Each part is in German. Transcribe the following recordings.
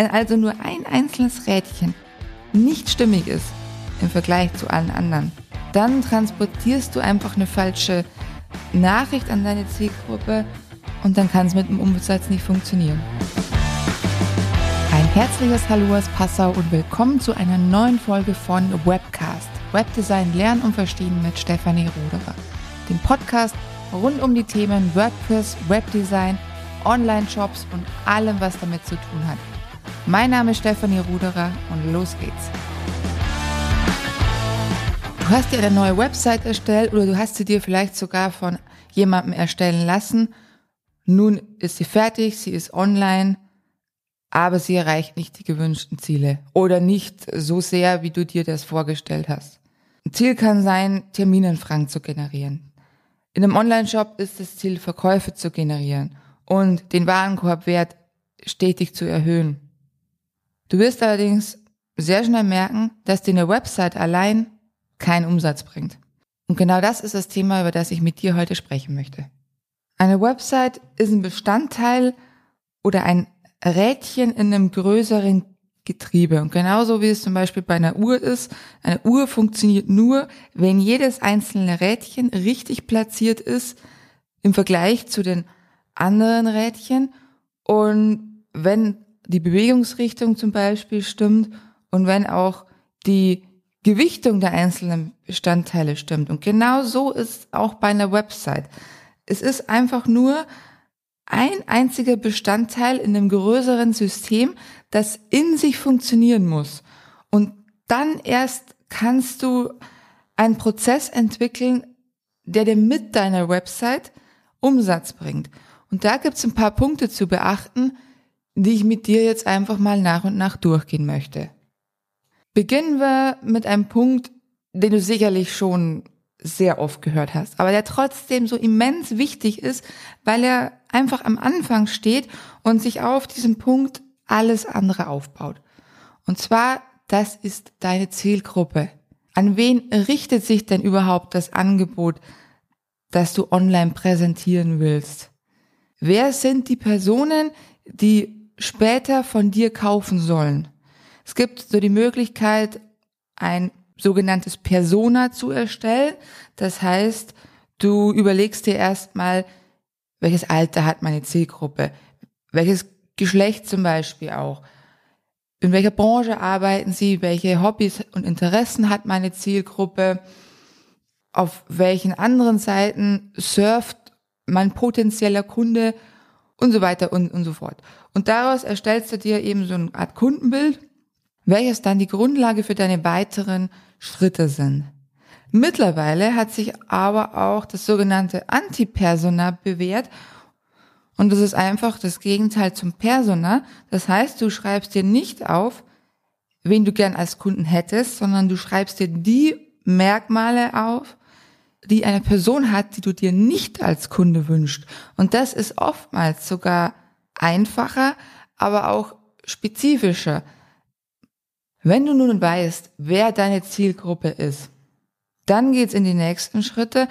Wenn also nur ein einzelnes Rädchen nicht stimmig ist im Vergleich zu allen anderen, dann transportierst du einfach eine falsche Nachricht an deine Zielgruppe und dann kann es mit dem Umsatz nicht funktionieren. Ein herzliches Hallo aus Passau und willkommen zu einer neuen Folge von Webcast. Webdesign lernen und verstehen mit Stefanie Roderer. Dem Podcast rund um die Themen WordPress, Webdesign, Online-Shops und allem, was damit zu tun hat. Mein Name ist Stefanie Ruderer und los geht's. Du hast dir eine neue Website erstellt oder du hast sie dir vielleicht sogar von jemandem erstellen lassen. Nun ist sie fertig, sie ist online, aber sie erreicht nicht die gewünschten Ziele oder nicht so sehr, wie du dir das vorgestellt hast. Ein Ziel kann sein, Terminanfragen zu generieren. In einem Online-Shop ist das Ziel, Verkäufe zu generieren und den Warenkorbwert stetig zu erhöhen. Du wirst allerdings sehr schnell merken, dass dir eine Website allein keinen Umsatz bringt. Und genau das ist das Thema, über das ich mit dir heute sprechen möchte. Eine Website ist ein Bestandteil oder ein Rädchen in einem größeren Getriebe. Und genauso wie es zum Beispiel bei einer Uhr ist, eine Uhr funktioniert nur, wenn jedes einzelne Rädchen richtig platziert ist im Vergleich zu den anderen Rädchen und wenn die Bewegungsrichtung zum Beispiel stimmt und wenn auch die Gewichtung der einzelnen Bestandteile stimmt. Und genau so ist auch bei einer Website. Es ist einfach nur ein einziger Bestandteil in einem größeren System, das in sich funktionieren muss. Und dann erst kannst du einen Prozess entwickeln, der dir mit deiner Website Umsatz bringt. Und da gibt es ein paar Punkte zu beachten, die ich mit dir jetzt einfach mal nach und nach durchgehen möchte. Beginnen wir mit einem Punkt, den du sicherlich schon sehr oft gehört hast, aber der trotzdem so immens wichtig ist, weil er einfach am Anfang steht und sich auf diesem Punkt alles andere aufbaut. Und zwar, das ist deine Zielgruppe. An wen richtet sich denn überhaupt das Angebot, das du online präsentieren willst? Wer sind die Personen, die später von dir kaufen sollen. Es gibt so die Möglichkeit, ein sogenanntes Persona zu erstellen. Das heißt, du überlegst dir erstmal, welches Alter hat meine Zielgruppe, welches Geschlecht zum Beispiel auch, in welcher Branche arbeiten sie, welche Hobbys und Interessen hat meine Zielgruppe, auf welchen anderen Seiten surft mein potenzieller Kunde und so weiter und, und so fort. Und daraus erstellst du dir eben so eine Art Kundenbild, welches dann die Grundlage für deine weiteren Schritte sind. Mittlerweile hat sich aber auch das sogenannte Antipersona bewährt und das ist einfach das Gegenteil zum Persona. Das heißt, du schreibst dir nicht auf, wen du gern als Kunden hättest, sondern du schreibst dir die Merkmale auf, die eine Person hat, die du dir nicht als Kunde wünschst. Und das ist oftmals sogar einfacher, aber auch spezifischer. Wenn du nun weißt, wer deine Zielgruppe ist, dann geht's in die nächsten Schritte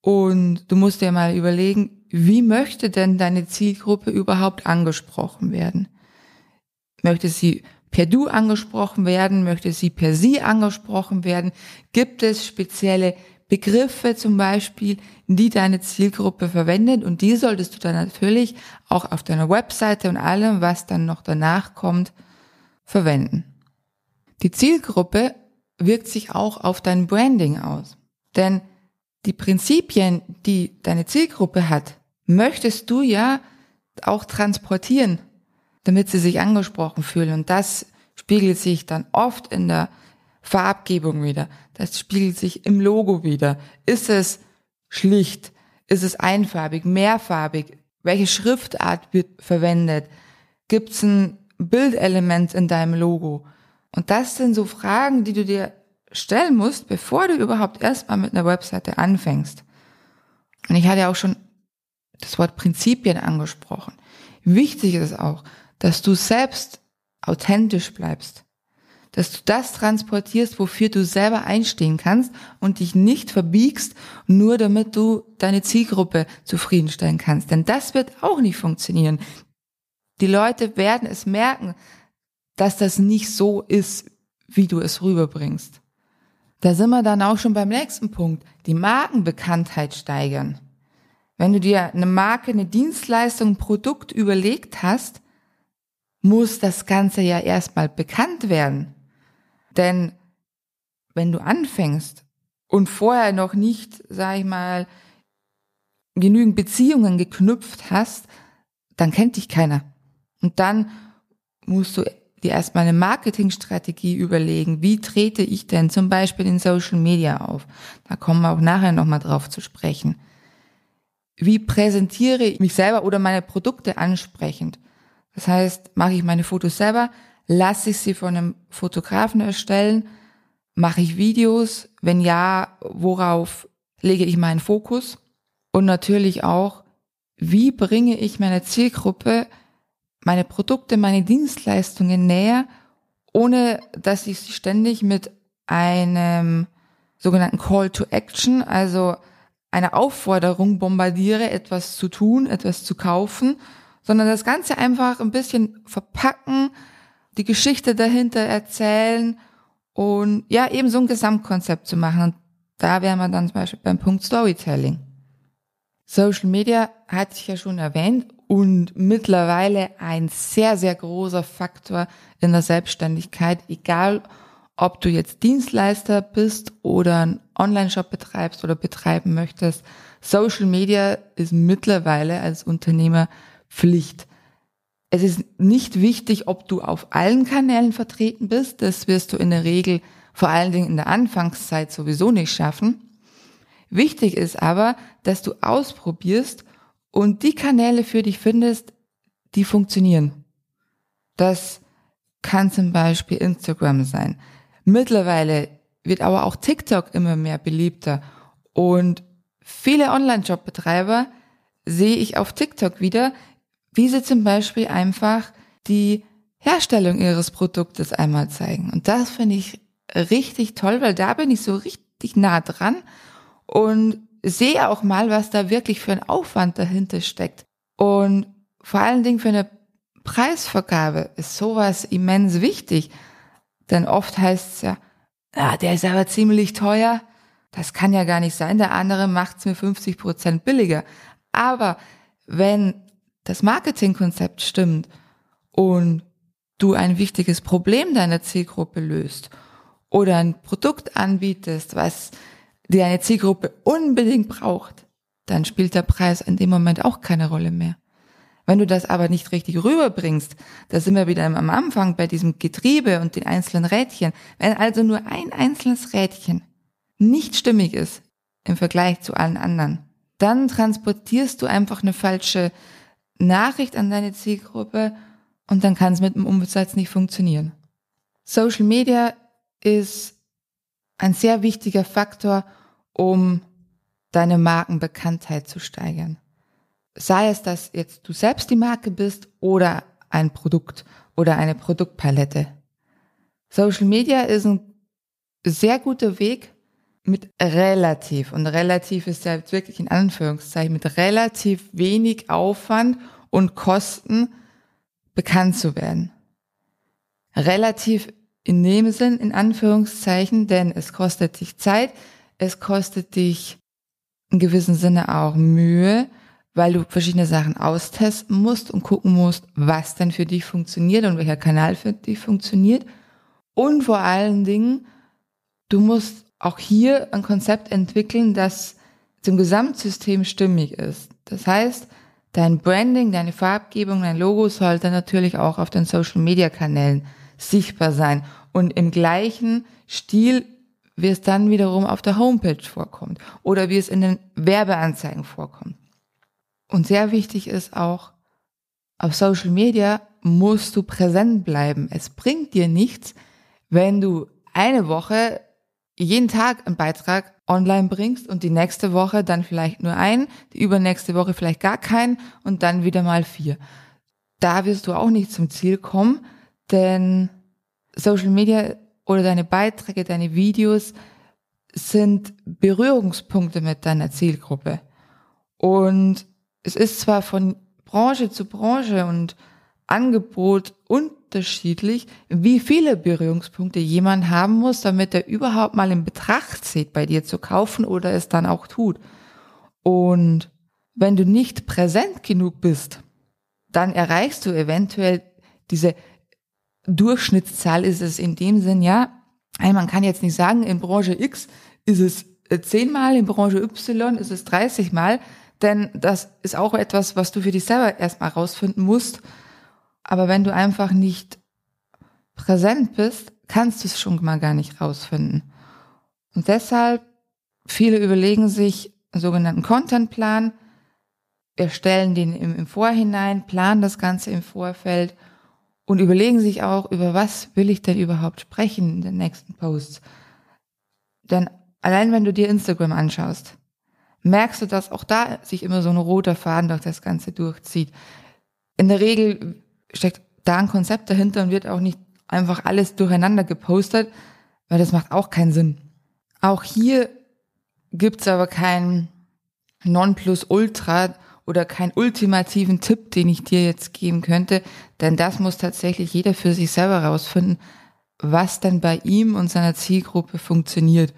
und du musst dir mal überlegen, wie möchte denn deine Zielgruppe überhaupt angesprochen werden? Möchte sie per Du angesprochen werden? Möchte sie per Sie angesprochen werden? Gibt es spezielle Begriffe zum Beispiel, die deine Zielgruppe verwendet und die solltest du dann natürlich auch auf deiner Webseite und allem, was dann noch danach kommt, verwenden. Die Zielgruppe wirkt sich auch auf dein Branding aus. Denn die Prinzipien, die deine Zielgruppe hat, möchtest du ja auch transportieren, damit sie sich angesprochen fühlen. Und das spiegelt sich dann oft in der Farbgebung wieder. Das spiegelt sich im Logo wieder. Ist es schlicht? Ist es einfarbig, mehrfarbig? Welche Schriftart wird verwendet? Gibt es ein Bildelement in deinem Logo? Und das sind so Fragen, die du dir stellen musst, bevor du überhaupt erstmal mit einer Webseite anfängst. Und ich hatte ja auch schon das Wort Prinzipien angesprochen. Wichtig ist auch, dass du selbst authentisch bleibst dass du das transportierst, wofür du selber einstehen kannst und dich nicht verbiegst, nur damit du deine Zielgruppe zufriedenstellen kannst. Denn das wird auch nicht funktionieren. Die Leute werden es merken, dass das nicht so ist, wie du es rüberbringst. Da sind wir dann auch schon beim nächsten Punkt, die Markenbekanntheit steigern. Wenn du dir eine Marke, eine Dienstleistung, ein Produkt überlegt hast, muss das Ganze ja erstmal bekannt werden. Denn wenn du anfängst und vorher noch nicht, sag ich mal, genügend Beziehungen geknüpft hast, dann kennt dich keiner. Und dann musst du dir erstmal eine Marketingstrategie überlegen. Wie trete ich denn zum Beispiel in Social Media auf? Da kommen wir auch nachher nochmal drauf zu sprechen. Wie präsentiere ich mich selber oder meine Produkte ansprechend? Das heißt, mache ich meine Fotos selber, lasse ich sie von einem Fotografen erstellen, mache ich Videos, wenn ja, worauf lege ich meinen Fokus? Und natürlich auch, wie bringe ich meiner Zielgruppe meine Produkte, meine Dienstleistungen näher, ohne dass ich sie ständig mit einem sogenannten Call to Action, also einer Aufforderung bombardiere, etwas zu tun, etwas zu kaufen, sondern das Ganze einfach ein bisschen verpacken, die Geschichte dahinter erzählen und ja, eben so ein Gesamtkonzept zu machen. Und da wären wir dann zum Beispiel beim Punkt Storytelling. Social Media hatte ich ja schon erwähnt und mittlerweile ein sehr, sehr großer Faktor in der Selbstständigkeit, egal ob du jetzt Dienstleister bist oder einen Online-Shop betreibst oder betreiben möchtest. Social Media ist mittlerweile als Unternehmer Pflicht. Es ist nicht wichtig, ob du auf allen Kanälen vertreten bist. Das wirst du in der Regel vor allen Dingen in der Anfangszeit sowieso nicht schaffen. Wichtig ist aber, dass du ausprobierst und die Kanäle für dich findest, die funktionieren. Das kann zum Beispiel Instagram sein. Mittlerweile wird aber auch TikTok immer mehr beliebter und viele Online-Job-Betreiber sehe ich auf TikTok wieder, wie sie zum Beispiel einfach die Herstellung ihres Produktes einmal zeigen. Und das finde ich richtig toll, weil da bin ich so richtig nah dran und sehe auch mal, was da wirklich für ein Aufwand dahinter steckt. Und vor allen Dingen für eine Preisvergabe ist sowas immens wichtig. Denn oft heißt es ja, ja, der ist aber ziemlich teuer. Das kann ja gar nicht sein. Der andere macht es mir 50 Prozent billiger. Aber wenn das Marketingkonzept stimmt und du ein wichtiges Problem deiner Zielgruppe löst oder ein Produkt anbietest, was die eine Zielgruppe unbedingt braucht, dann spielt der Preis in dem Moment auch keine Rolle mehr. Wenn du das aber nicht richtig rüberbringst, da sind wir wieder am Anfang bei diesem Getriebe und den einzelnen Rädchen. Wenn also nur ein einzelnes Rädchen nicht stimmig ist im Vergleich zu allen anderen, dann transportierst du einfach eine falsche Nachricht an deine Zielgruppe und dann kann es mit dem Umsatz nicht funktionieren. Social Media ist ein sehr wichtiger Faktor, um deine Markenbekanntheit zu steigern. Sei es, dass jetzt du selbst die Marke bist oder ein Produkt oder eine Produktpalette. Social Media ist ein sehr guter Weg mit relativ, und relativ ist ja wirklich in Anführungszeichen, mit relativ wenig Aufwand und Kosten bekannt zu werden. Relativ in dem Sinn, in Anführungszeichen, denn es kostet dich Zeit, es kostet dich in gewissem Sinne auch Mühe, weil du verschiedene Sachen austesten musst und gucken musst, was denn für dich funktioniert und welcher Kanal für dich funktioniert. Und vor allen Dingen, du musst auch hier ein Konzept entwickeln, das zum Gesamtsystem stimmig ist. Das heißt, dein Branding, deine Farbgebung, dein Logo sollte natürlich auch auf den Social Media Kanälen sichtbar sein und im gleichen Stil wie es dann wiederum auf der Homepage vorkommt oder wie es in den Werbeanzeigen vorkommt. Und sehr wichtig ist auch, auf Social Media musst du präsent bleiben. Es bringt dir nichts, wenn du eine Woche jeden Tag einen Beitrag online bringst und die nächste Woche dann vielleicht nur einen, die übernächste Woche vielleicht gar keinen und dann wieder mal vier. Da wirst du auch nicht zum Ziel kommen, denn Social Media oder deine Beiträge, deine Videos sind Berührungspunkte mit deiner Zielgruppe. Und es ist zwar von Branche zu Branche und Angebot und unterschiedlich, wie viele Berührungspunkte jemand haben muss, damit er überhaupt mal in Betracht zieht, bei dir zu kaufen oder es dann auch tut. Und wenn du nicht präsent genug bist, dann erreichst du eventuell diese Durchschnittszahl ist es in dem Sinn, ja, man kann jetzt nicht sagen, in Branche X ist es äh, zehnmal, in Branche Y ist es 30 Mal, denn das ist auch etwas, was du für dich selber erstmal rausfinden musst. Aber wenn du einfach nicht präsent bist, kannst du es schon mal gar nicht rausfinden. Und deshalb, viele überlegen sich einen sogenannten Contentplan, erstellen den im, im Vorhinein, planen das Ganze im Vorfeld und überlegen sich auch, über was will ich denn überhaupt sprechen in den nächsten Posts. Denn allein wenn du dir Instagram anschaust, merkst du, dass auch da sich immer so ein roter Faden durch das Ganze durchzieht. In der Regel steckt da ein Konzept dahinter und wird auch nicht einfach alles durcheinander gepostet, weil das macht auch keinen Sinn. Auch hier gibt's aber kein Nonplusultra oder keinen ultimativen Tipp, den ich dir jetzt geben könnte, denn das muss tatsächlich jeder für sich selber rausfinden, was denn bei ihm und seiner Zielgruppe funktioniert.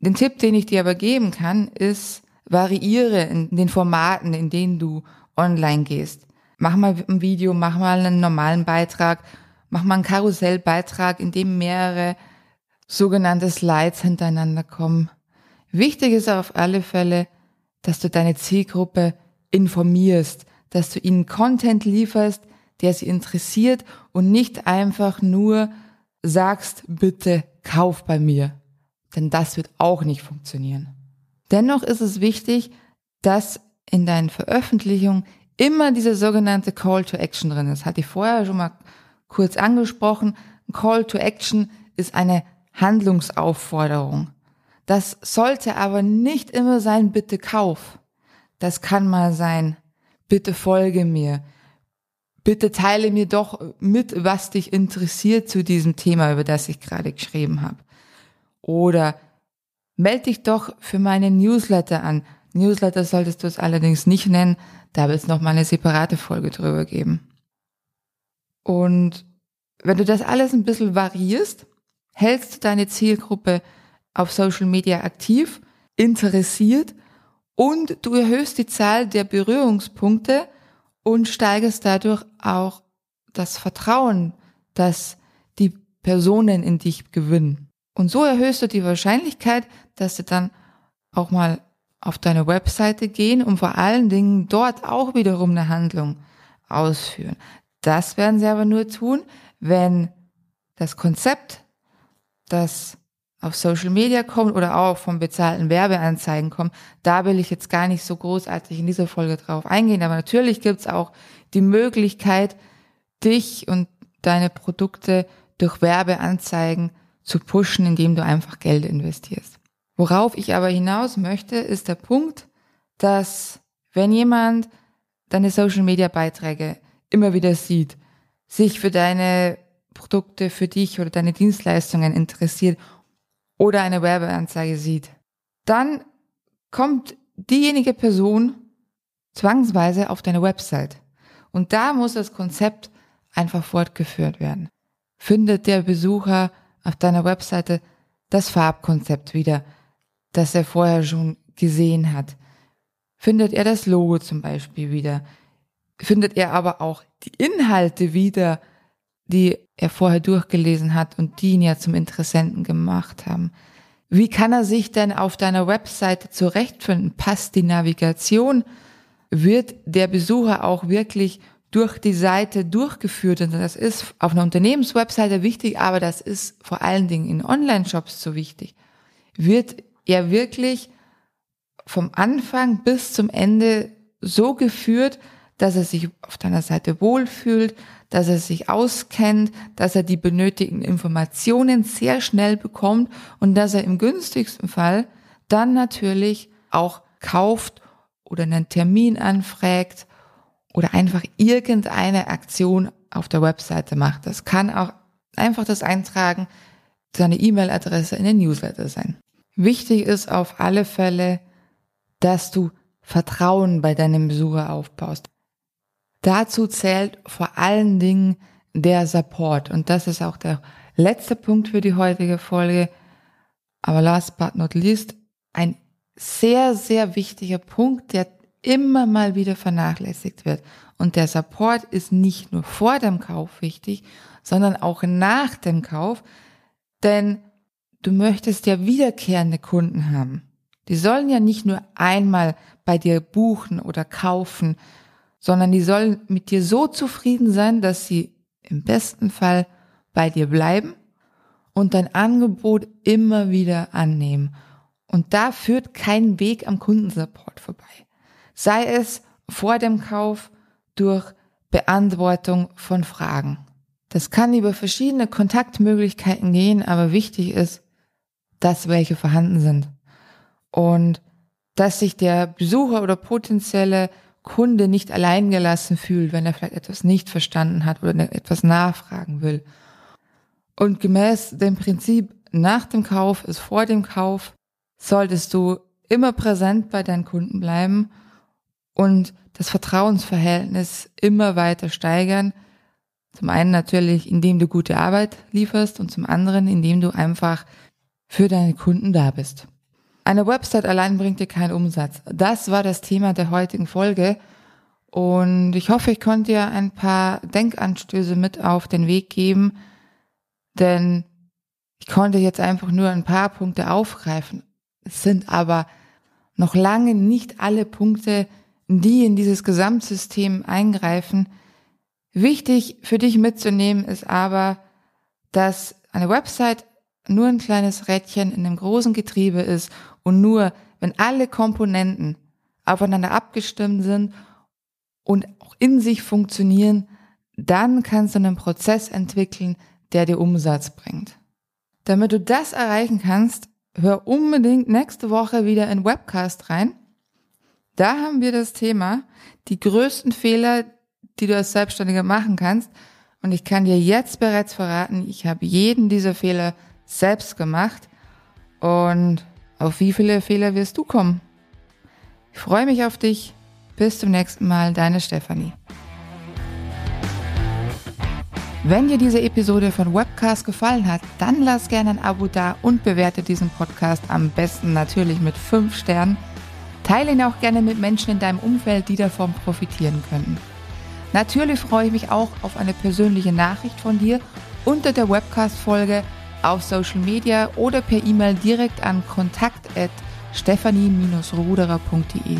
Den Tipp, den ich dir aber geben kann, ist, variiere in den Formaten, in denen du online gehst. Mach mal ein Video, mach mal einen normalen Beitrag, mach mal einen Karussellbeitrag, in dem mehrere sogenannte Slides hintereinander kommen. Wichtig ist auf alle Fälle, dass du deine Zielgruppe informierst, dass du ihnen Content lieferst, der sie interessiert und nicht einfach nur sagst, bitte kauf bei mir denn das wird auch nicht funktionieren. Dennoch ist es wichtig, dass in deinen Veröffentlichungen immer diese sogenannte Call to Action drin ist. Hatte ich vorher schon mal kurz angesprochen. Call to Action ist eine Handlungsaufforderung. Das sollte aber nicht immer sein, bitte kauf. Das kann mal sein, bitte folge mir. Bitte teile mir doch mit, was dich interessiert zu diesem Thema, über das ich gerade geschrieben habe. Oder melde dich doch für meine Newsletter an. Newsletter solltest du es allerdings nicht nennen, da wird es noch mal eine separate Folge drüber geben. Und wenn du das alles ein bisschen variierst, hältst du deine Zielgruppe auf Social Media aktiv, interessiert und du erhöhst die Zahl der Berührungspunkte und steigerst dadurch auch das Vertrauen, das die Personen in dich gewinnen. Und so erhöhst du die Wahrscheinlichkeit, dass sie dann auch mal auf deine Webseite gehen und vor allen Dingen dort auch wiederum eine Handlung ausführen. Das werden sie aber nur tun, wenn das Konzept, das auf Social Media kommt oder auch vom bezahlten Werbeanzeigen kommt, da will ich jetzt gar nicht so großartig in dieser Folge drauf eingehen. Aber natürlich gibt's auch die Möglichkeit, dich und deine Produkte durch Werbeanzeigen zu pushen, indem du einfach Geld investierst. Worauf ich aber hinaus möchte, ist der Punkt, dass wenn jemand deine Social Media Beiträge immer wieder sieht, sich für deine Produkte, für dich oder deine Dienstleistungen interessiert oder eine Werbeanzeige sieht, dann kommt diejenige Person zwangsweise auf deine Website. Und da muss das Konzept einfach fortgeführt werden. Findet der Besucher auf deiner Webseite das Farbkonzept wieder, das er vorher schon gesehen hat. Findet er das Logo zum Beispiel wieder. Findet er aber auch die Inhalte wieder, die er vorher durchgelesen hat und die ihn ja zum Interessenten gemacht haben. Wie kann er sich denn auf deiner Webseite zurechtfinden? Passt die Navigation? Wird der Besucher auch wirklich durch die Seite durchgeführt. Und das ist auf einer Unternehmenswebseite wichtig, aber das ist vor allen Dingen in Online-Shops so wichtig. Wird er wirklich vom Anfang bis zum Ende so geführt, dass er sich auf deiner Seite wohlfühlt, dass er sich auskennt, dass er die benötigten Informationen sehr schnell bekommt und dass er im günstigsten Fall dann natürlich auch kauft oder einen Termin anfragt oder einfach irgendeine Aktion auf der Webseite macht. Das kann auch einfach das Eintragen seiner E-Mail-Adresse in den Newsletter sein. Wichtig ist auf alle Fälle, dass du Vertrauen bei deinem Besucher aufbaust. Dazu zählt vor allen Dingen der Support. Und das ist auch der letzte Punkt für die heutige Folge. Aber last but not least, ein sehr, sehr wichtiger Punkt, der immer mal wieder vernachlässigt wird. Und der Support ist nicht nur vor dem Kauf wichtig, sondern auch nach dem Kauf, denn du möchtest ja wiederkehrende Kunden haben. Die sollen ja nicht nur einmal bei dir buchen oder kaufen, sondern die sollen mit dir so zufrieden sein, dass sie im besten Fall bei dir bleiben und dein Angebot immer wieder annehmen. Und da führt kein Weg am Kundensupport vorbei. Sei es vor dem Kauf durch Beantwortung von Fragen. Das kann über verschiedene Kontaktmöglichkeiten gehen, aber wichtig ist, dass welche vorhanden sind. Und dass sich der Besucher oder potenzielle Kunde nicht alleingelassen fühlt, wenn er vielleicht etwas nicht verstanden hat oder etwas nachfragen will. Und gemäß dem Prinzip nach dem Kauf ist vor dem Kauf, solltest du immer präsent bei deinen Kunden bleiben und das Vertrauensverhältnis immer weiter steigern. Zum einen natürlich, indem du gute Arbeit lieferst und zum anderen, indem du einfach für deine Kunden da bist. Eine Website allein bringt dir keinen Umsatz. Das war das Thema der heutigen Folge. Und ich hoffe, ich konnte dir ein paar Denkanstöße mit auf den Weg geben, denn ich konnte jetzt einfach nur ein paar Punkte aufgreifen. Es sind aber noch lange nicht alle Punkte, die in dieses Gesamtsystem eingreifen. Wichtig für dich mitzunehmen ist aber, dass eine Website nur ein kleines Rädchen in einem großen Getriebe ist und nur wenn alle Komponenten aufeinander abgestimmt sind und auch in sich funktionieren, dann kannst du einen Prozess entwickeln, der dir Umsatz bringt. Damit du das erreichen kannst, hör unbedingt nächste Woche wieder in Webcast rein. Da haben wir das Thema, die größten Fehler, die du als Selbstständiger machen kannst. Und ich kann dir jetzt bereits verraten, ich habe jeden dieser Fehler selbst gemacht. Und auf wie viele Fehler wirst du kommen? Ich freue mich auf dich. Bis zum nächsten Mal, deine Stefanie. Wenn dir diese Episode von Webcast gefallen hat, dann lass gerne ein Abo da und bewerte diesen Podcast am besten natürlich mit 5 Sternen. Teile ihn auch gerne mit Menschen in deinem Umfeld, die davon profitieren könnten. Natürlich freue ich mich auch auf eine persönliche Nachricht von dir unter der Webcast-Folge auf Social Media oder per E-Mail direkt an kontakt@stephanie-ruderer.de.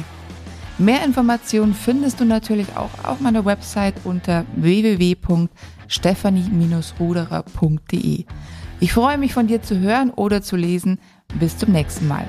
Mehr Informationen findest du natürlich auch auf meiner Website unter www.stephanie-ruderer.de. Ich freue mich von dir zu hören oder zu lesen. Bis zum nächsten Mal.